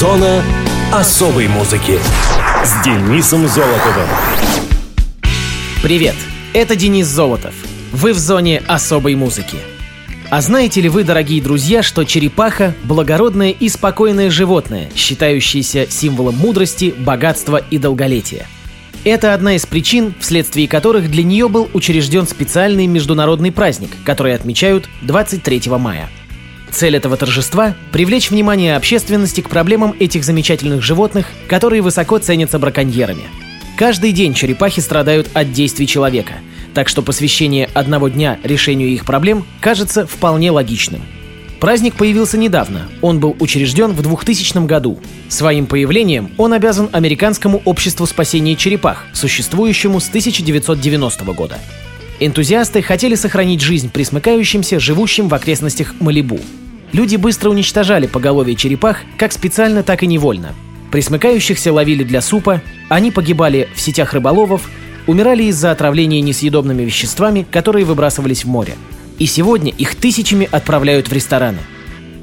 Зона особой музыки с Денисом Золотовым. Привет, это Денис Золотов. Вы в зоне особой музыки. А знаете ли вы, дорогие друзья, что черепаха – благородное и спокойное животное, считающееся символом мудрости, богатства и долголетия? Это одна из причин, вследствие которых для нее был учрежден специальный международный праздник, который отмечают 23 мая – Цель этого торжества – привлечь внимание общественности к проблемам этих замечательных животных, которые высоко ценятся браконьерами. Каждый день черепахи страдают от действий человека, так что посвящение одного дня решению их проблем кажется вполне логичным. Праздник появился недавно, он был учрежден в 2000 году. Своим появлением он обязан Американскому обществу спасения черепах, существующему с 1990 года. Энтузиасты хотели сохранить жизнь присмыкающимся, живущим в окрестностях Малибу. Люди быстро уничтожали поголовье черепах, как специально, так и невольно. Присмыкающихся ловили для супа, они погибали в сетях рыболовов, умирали из-за отравления несъедобными веществами, которые выбрасывались в море. И сегодня их тысячами отправляют в рестораны.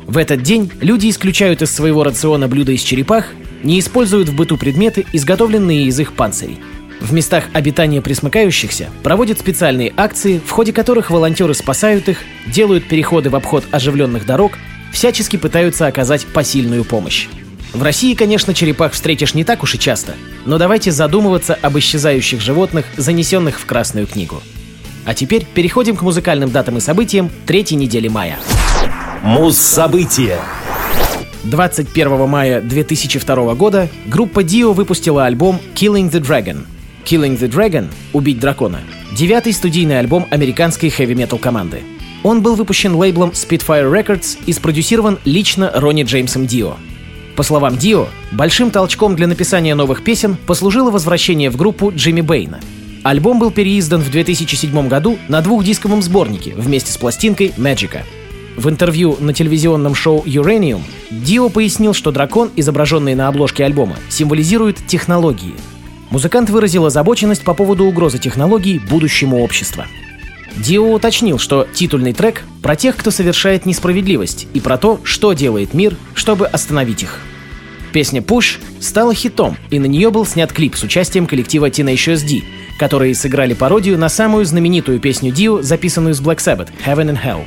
В этот день люди исключают из своего рациона блюда из черепах, не используют в быту предметы, изготовленные из их панцирей – в местах обитания присмыкающихся проводят специальные акции, в ходе которых волонтеры спасают их, делают переходы в обход оживленных дорог, всячески пытаются оказать посильную помощь. В России, конечно, черепах встретишь не так уж и часто, но давайте задумываться об исчезающих животных, занесенных в Красную книгу. А теперь переходим к музыкальным датам и событиям третьей недели мая. Муз-события 21 мая 2002 года группа Dio выпустила альбом Killing the Dragon – Killing the Dragon — «Убить дракона» — девятый студийный альбом американской хэви-метал команды. Он был выпущен лейблом Spitfire Records и спродюсирован лично Ронни Джеймсом Дио. По словам Дио, большим толчком для написания новых песен послужило возвращение в группу Джимми Бэйна. Альбом был переиздан в 2007 году на двухдисковом сборнике вместе с пластинкой Magica. В интервью на телевизионном шоу Uranium Дио пояснил, что дракон, изображенный на обложке альбома, символизирует технологии — Музыкант выразил озабоченность по поводу угрозы технологий будущему общества. Дио уточнил, что титульный трек про тех, кто совершает несправедливость, и про то, что делает мир, чтобы остановить их. Песня «Push» стала хитом, и на нее был снят клип с участием коллектива Tenacious D, которые сыграли пародию на самую знаменитую песню Дио, записанную с Black Sabbath «Heaven and Hell».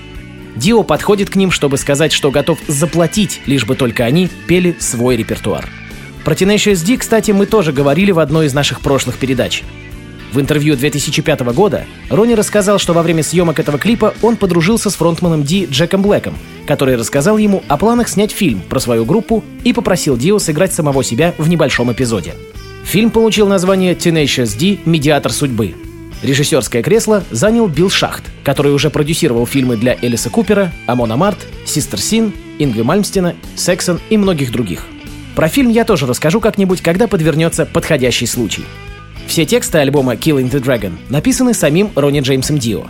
Дио подходит к ним, чтобы сказать, что готов заплатить, лишь бы только они пели свой репертуар. Про Tenacious D, кстати, мы тоже говорили в одной из наших прошлых передач. В интервью 2005 года Ронни рассказал, что во время съемок этого клипа он подружился с фронтманом Ди Джеком Блэком, который рассказал ему о планах снять фильм про свою группу и попросил Дио сыграть самого себя в небольшом эпизоде. Фильм получил название Tenacious D «Медиатор судьбы». Режиссерское кресло занял Билл Шахт, который уже продюсировал фильмы для Элиса Купера, Амона Март, Систер Син, Ингви Мальмстена, Сексон и многих других – про фильм я тоже расскажу как-нибудь, когда подвернется подходящий случай. Все тексты альбома Killing the Dragon написаны самим Ронни Джеймсом Дио.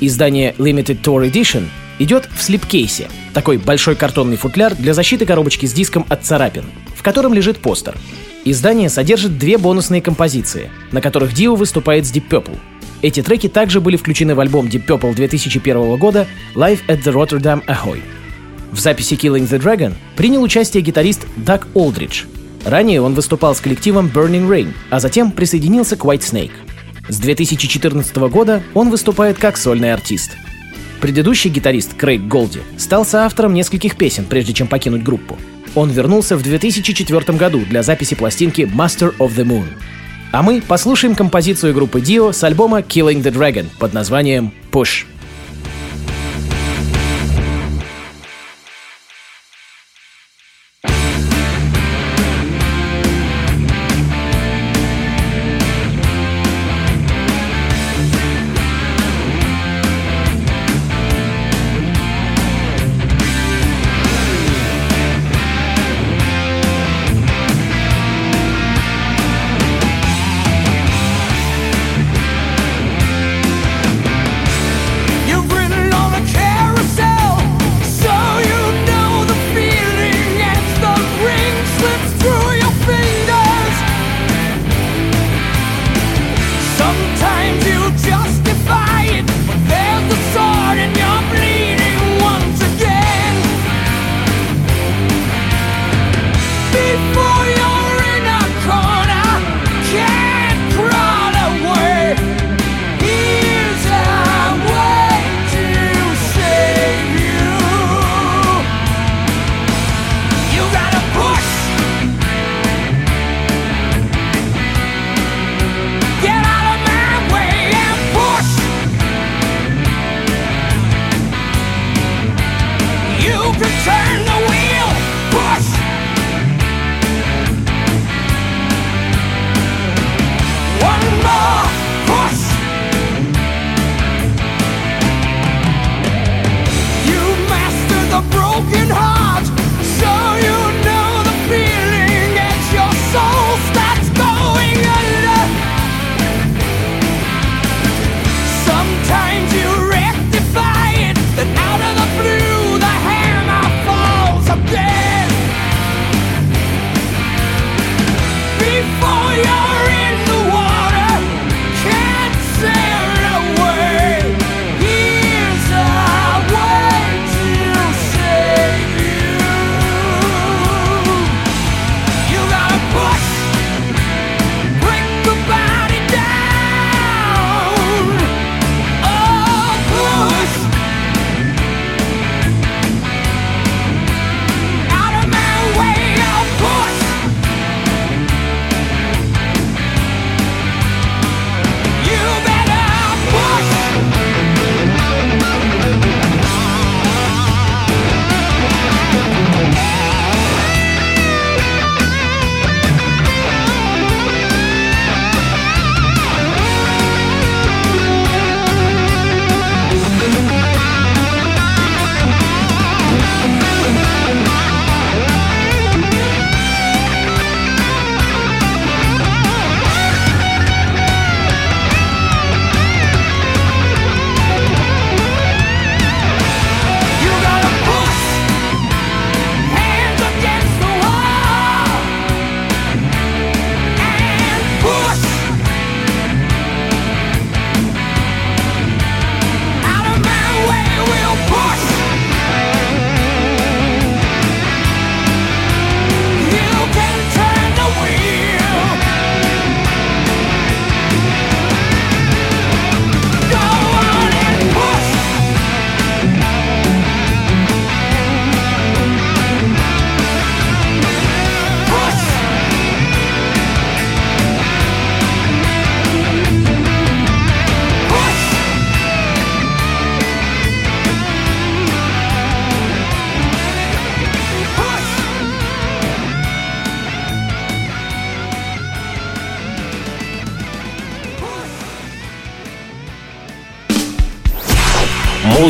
Издание Limited Tour Edition идет в слипкейсе, такой большой картонный футляр для защиты коробочки с диском от царапин, в котором лежит постер. Издание содержит две бонусные композиции, на которых Дио выступает с Deep Purple. Эти треки также были включены в альбом Deep Purple 2001 года Live at the Rotterdam Ahoy. В записи Killing the Dragon принял участие гитарист Даг Олдридж. Ранее он выступал с коллективом Burning Rain, а затем присоединился к White Snake. С 2014 года он выступает как сольный артист. Предыдущий гитарист Крейг Голди стал соавтором нескольких песен, прежде чем покинуть группу. Он вернулся в 2004 году для записи пластинки Master of the Moon. А мы послушаем композицию группы Dio с альбома Killing the Dragon под названием Push.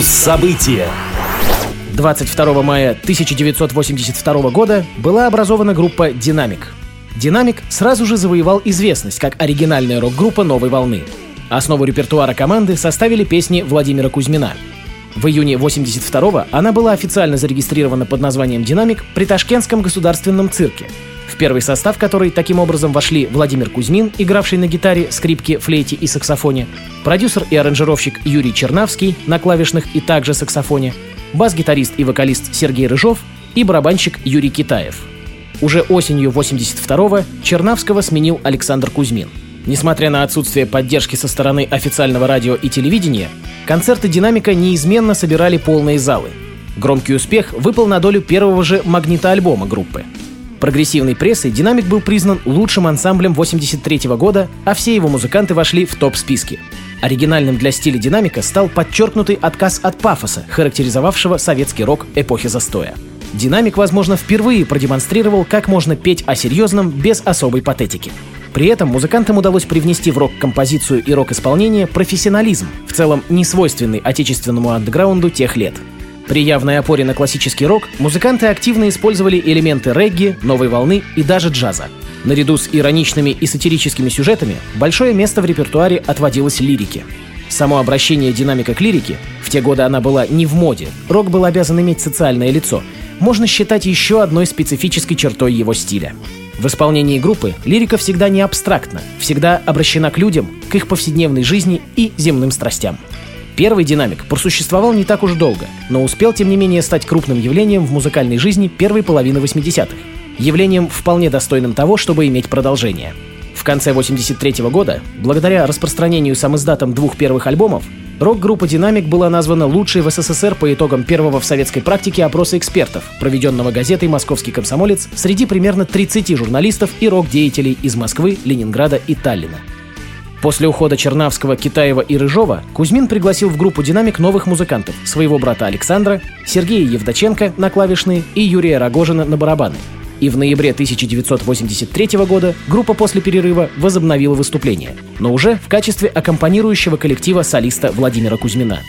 Муз-события. 22 мая 1982 года была образована группа «Динамик». «Динамик» сразу же завоевал известность как оригинальная рок-группа новой волны. Основу репертуара команды составили песни Владимира Кузьмина. В июне 82 она была официально зарегистрирована под названием «Динамик» при Ташкентском государственном цирке, в первый состав которой таким образом вошли Владимир Кузьмин, игравший на гитаре, скрипке, флейте и саксофоне, продюсер и аранжировщик Юрий Чернавский на клавишных и также саксофоне, бас-гитарист и вокалист Сергей Рыжов и барабанщик Юрий Китаев. Уже осенью 82-го Чернавского сменил Александр Кузьмин. Несмотря на отсутствие поддержки со стороны официального радио и телевидения, концерты «Динамика» неизменно собирали полные залы. Громкий успех выпал на долю первого же магнитоальбома группы. Прогрессивной прессой «Динамик» был признан лучшим ансамблем 83 года, а все его музыканты вошли в топ-списки. Оригинальным для стиля «Динамика» стал подчеркнутый отказ от пафоса, характеризовавшего советский рок эпохи застоя. «Динамик», возможно, впервые продемонстрировал, как можно петь о серьезном без особой патетики. При этом музыкантам удалось привнести в рок-композицию и рок-исполнение профессионализм, в целом не свойственный отечественному андеграунду тех лет. При явной опоре на классический рок музыканты активно использовали элементы регги, новой волны и даже джаза. Наряду с ироничными и сатирическими сюжетами большое место в репертуаре отводилось лирике. Само обращение динамика к лирике, в те годы она была не в моде, рок был обязан иметь социальное лицо, можно считать еще одной специфической чертой его стиля. В исполнении группы лирика всегда не абстрактна, всегда обращена к людям, к их повседневной жизни и земным страстям. Первый динамик просуществовал не так уж долго, но успел, тем не менее, стать крупным явлением в музыкальной жизни первой половины 80-х. Явлением вполне достойным того, чтобы иметь продолжение. В конце 83 -го года, благодаря распространению самиздатом двух первых альбомов, Рок-группа «Динамик» была названа лучшей в СССР по итогам первого в советской практике опроса экспертов, проведенного газетой «Московский комсомолец» среди примерно 30 журналистов и рок-деятелей из Москвы, Ленинграда и Таллина. После ухода Чернавского, Китаева и Рыжова Кузьмин пригласил в группу «Динамик» новых музыкантов – своего брата Александра, Сергея Евдоченко на клавишные и Юрия Рогожина на барабаны – и в ноябре 1983 года группа после перерыва возобновила выступление, но уже в качестве аккомпанирующего коллектива солиста Владимира Кузьмина.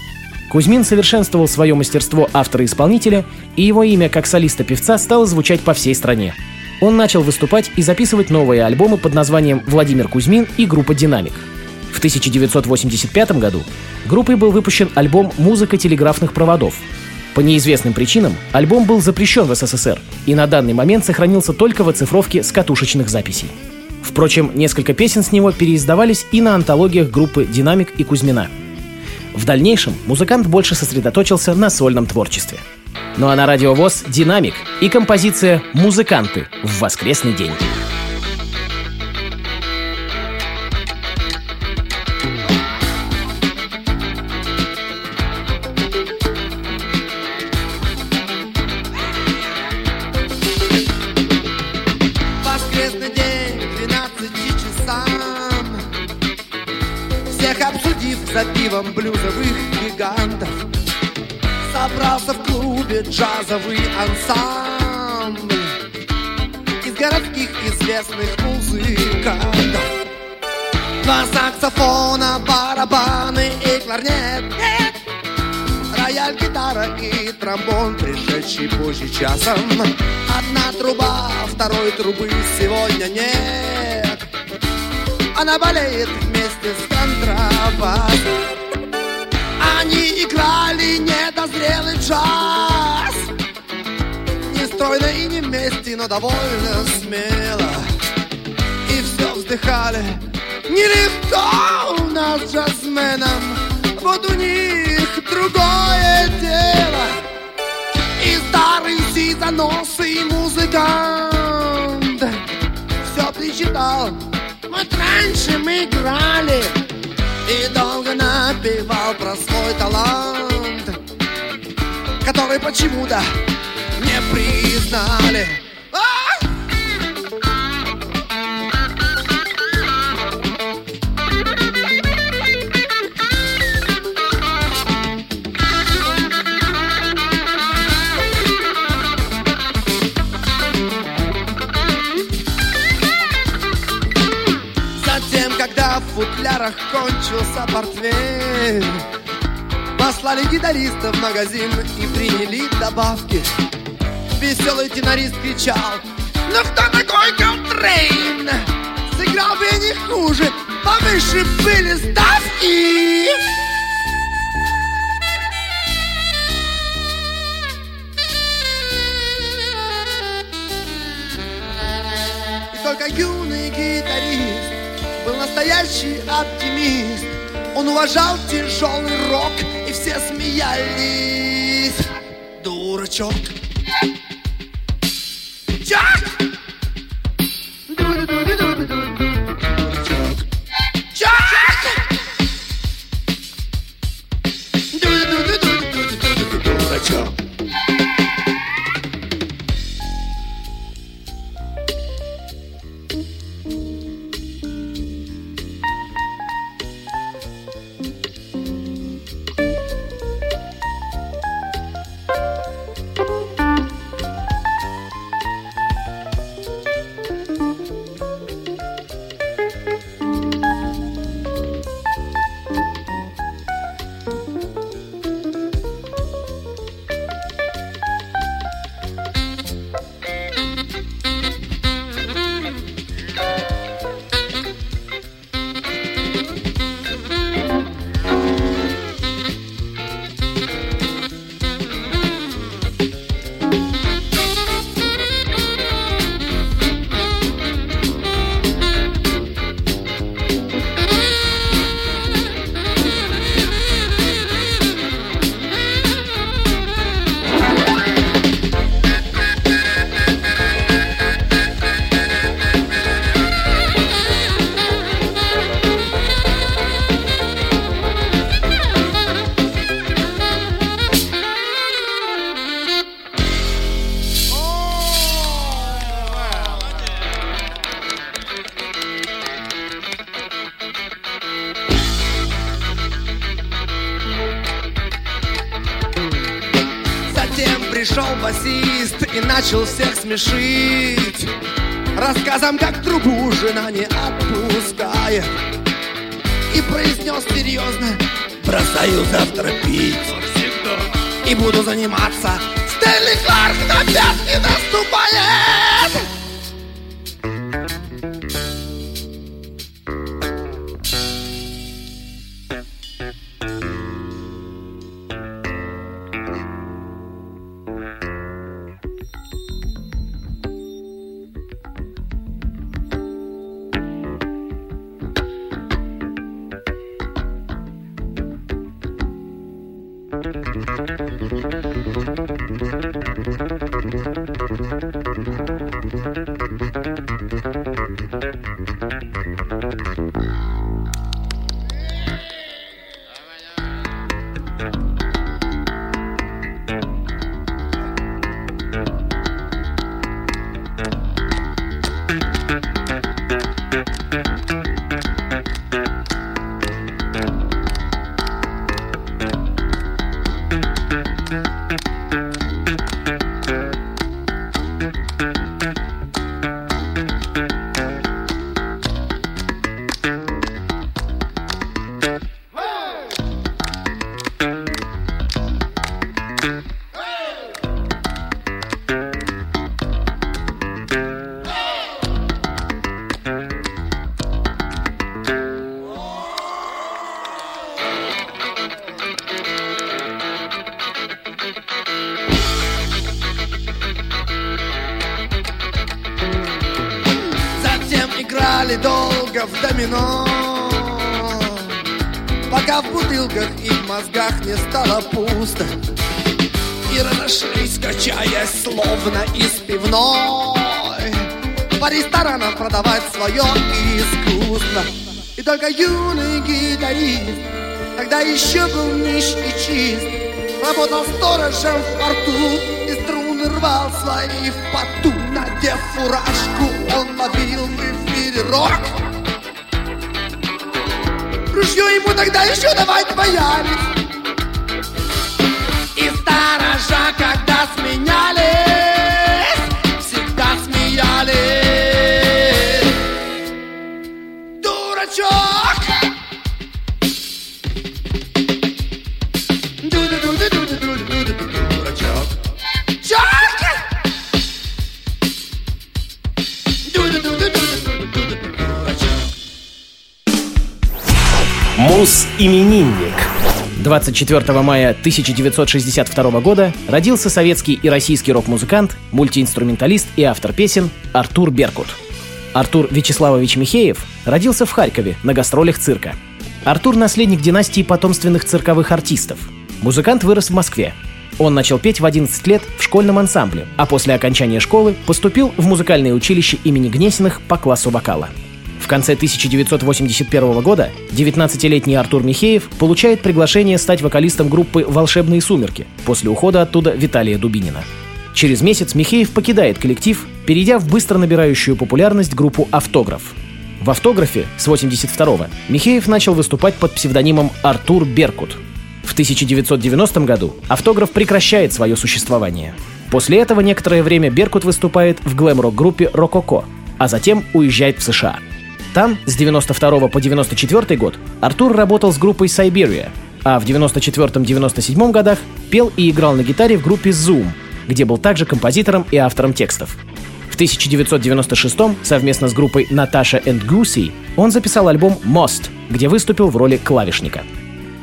Кузьмин совершенствовал свое мастерство автора-исполнителя, и его имя как солиста-певца стало звучать по всей стране. Он начал выступать и записывать новые альбомы под названием «Владимир Кузьмин» и группа «Динамик». В 1985 году группой был выпущен альбом «Музыка телеграфных проводов», по неизвестным причинам альбом был запрещен в СССР и на данный момент сохранился только в оцифровке с катушечных записей. Впрочем, несколько песен с него переиздавались и на антологиях группы «Динамик» и «Кузьмина». В дальнейшем музыкант больше сосредоточился на сольном творчестве. Ну а на радиовоз «Динамик» и композиция «Музыканты» в воскресный день. за пивом блюзовых гигантов Собрался в клубе джазовый ансамбль Из городских известных музыкантов. Два саксофона, барабаны и кларнет. Рояль, гитара и тромбон, пришедший позже часом. Одна труба, второй трубы сегодня нет. Она болеет вместе с контрабасом Они недозрелый джаз Не стройно и не вместе, но довольно смело. И все вздыхали. Нелегко у нас с джазменом. Вот у них другое дело. И старый сизоносый музыкант Все причитал. Вот раньше мы играли И долго напевал про свой талант Который почему-то не признали. Футлярах кончился портвейн Послали гитариста в магазин и приняли добавки. Веселый тенорист кричал Ну кто такой Колтрейн? Сыграл бы не хуже, повыше были ставки! И только юный гитарист был настоящий оптимист Он уважал тяжелый рок, и все смеялись Дурачок Чак! Затем Пока в бутылках и в мозгах не стало пусто. И разошлись, качаясь, словно из пивной. По ресторанам продавать свое искусство. И только юный гитарист Тогда еще был нищ и чист Работал сторожем в порту И струны рвал свои в поту Надев фуражку, он ловил в эфире рок Ружье ему тогда еще давать боялись И сторожа, когда сменялись Мус-именинник. 24 мая 1962 года родился советский и российский рок-музыкант, мультиинструменталист и автор песен Артур Беркут. Артур Вячеславович Михеев родился в Харькове на гастролях цирка. Артур – наследник династии потомственных цирковых артистов. Музыкант вырос в Москве. Он начал петь в 11 лет в школьном ансамбле, а после окончания школы поступил в музыкальное училище имени Гнесиных по классу вокала. В конце 1981 года 19-летний Артур Михеев получает приглашение стать вокалистом группы «Волшебные сумерки» после ухода оттуда Виталия Дубинина. Через месяц Михеев покидает коллектив, перейдя в быстро набирающую популярность группу «Автограф». В «Автографе» с 82-го Михеев начал выступать под псевдонимом Артур Беркут. В 1990 году «Автограф» прекращает свое существование. После этого некоторое время Беркут выступает в глэм-рок-группе «Рококо», а затем уезжает в США. Там с 92 по 94 год Артур работал с группой Siberia, а в 94-97 годах пел и играл на гитаре в группе Zoom, где был также композитором и автором текстов. В 1996 совместно с группой Natasha and Goosey он записал альбом «Most», где выступил в роли клавишника.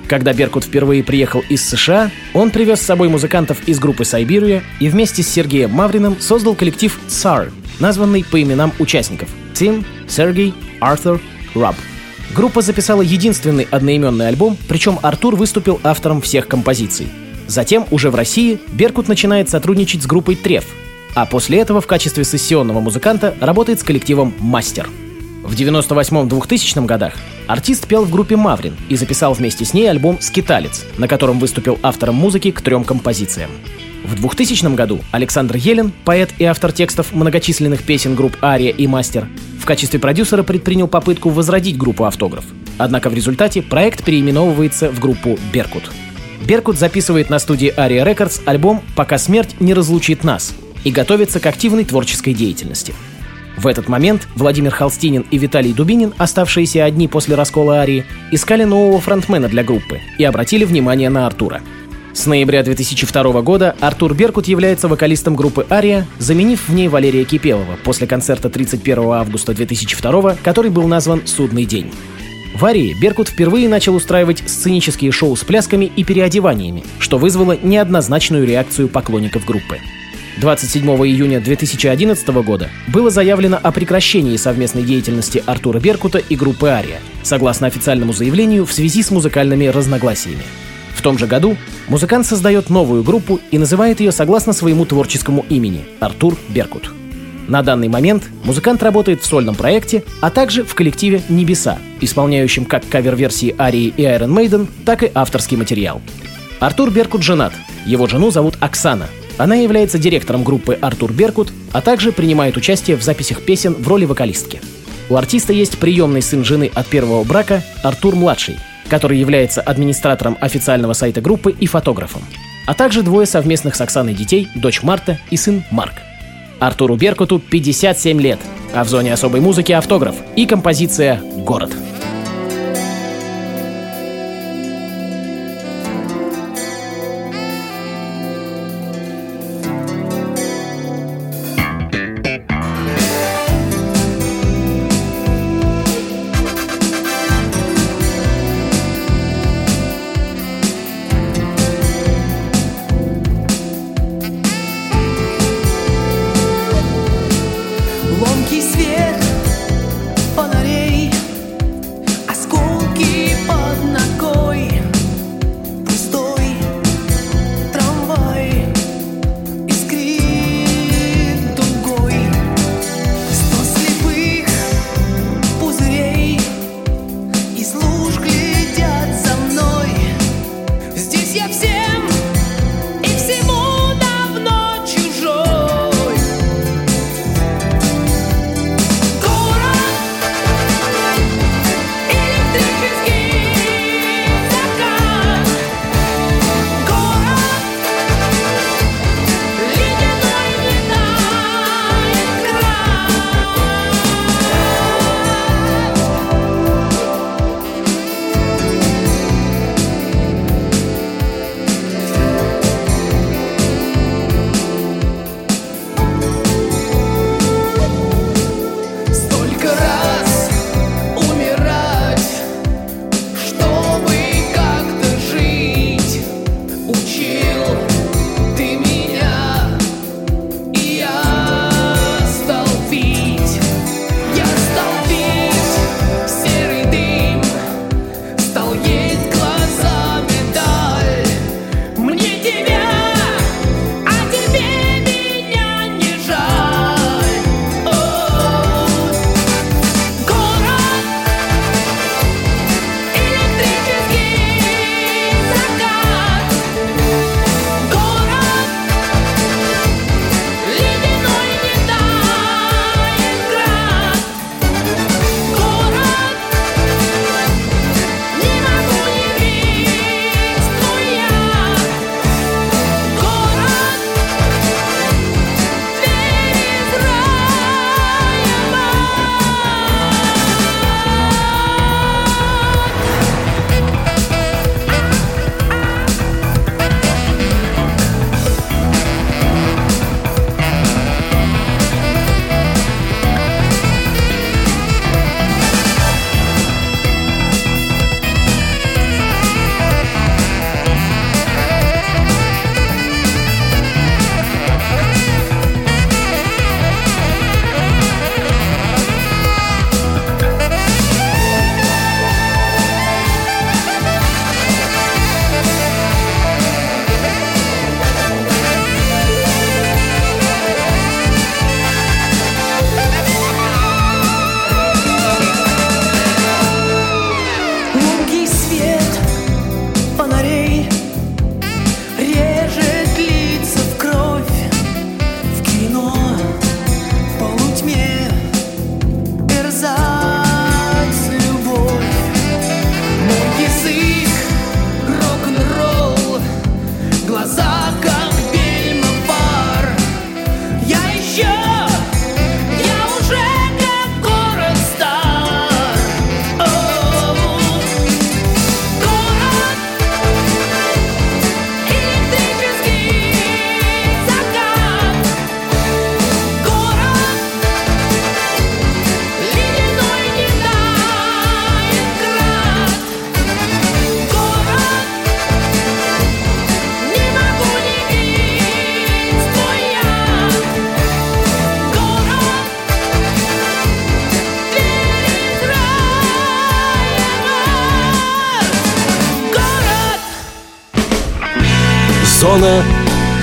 Когда Беркут впервые приехал из США, он привез с собой музыкантов из группы Siberia и вместе с Сергеем Мавриным создал коллектив SAR, названный по именам участников – Тим, Сергей, Артур, Раб. Группа записала единственный одноименный альбом, причем Артур выступил автором всех композиций. Затем, уже в России, Беркут начинает сотрудничать с группой Треф, а после этого в качестве сессионного музыканта работает с коллективом «Мастер». В 98-2000 годах артист пел в группе «Маврин» и записал вместе с ней альбом «Скиталец», на котором выступил автором музыки к трем композициям. В 2000 году Александр Елен, поэт и автор текстов многочисленных песен групп «Ария» и «Мастер», в качестве продюсера предпринял попытку возродить группу «Автограф». Однако в результате проект переименовывается в группу «Беркут». Беркут записывает на студии Ария Рекордс альбом «Пока смерть не разлучит нас» и готовится к активной творческой деятельности. В этот момент Владимир Холстинин и Виталий Дубинин, оставшиеся одни после раскола Арии, искали нового фронтмена для группы и обратили внимание на Артура. С ноября 2002 года Артур Беркут является вокалистом группы «Ария», заменив в ней Валерия Кипелова после концерта 31 августа 2002, который был назван «Судный день». В Арии Беркут впервые начал устраивать сценические шоу с плясками и переодеваниями, что вызвало неоднозначную реакцию поклонников группы. 27 июня 2011 года было заявлено о прекращении совместной деятельности Артура Беркута и группы «Ария», согласно официальному заявлению в связи с музыкальными разногласиями. Том же году музыкант создает новую группу и называет ее согласно своему творческому имени – Артур Беркут. На данный момент музыкант работает в сольном проекте, а также в коллективе «Небеса», исполняющем как кавер-версии Арии и Iron Maiden, так и авторский материал. Артур Беркут женат. Его жену зовут Оксана. Она является директором группы «Артур Беркут», а также принимает участие в записях песен в роли вокалистки. У артиста есть приемный сын жены от первого брака Артур-младший, который является администратором официального сайта группы и фотографом, а также двое совместных с Оксаной детей, дочь Марта и сын Марк. Артуру Беркуту 57 лет, а в зоне особой музыки автограф и композиция «Город».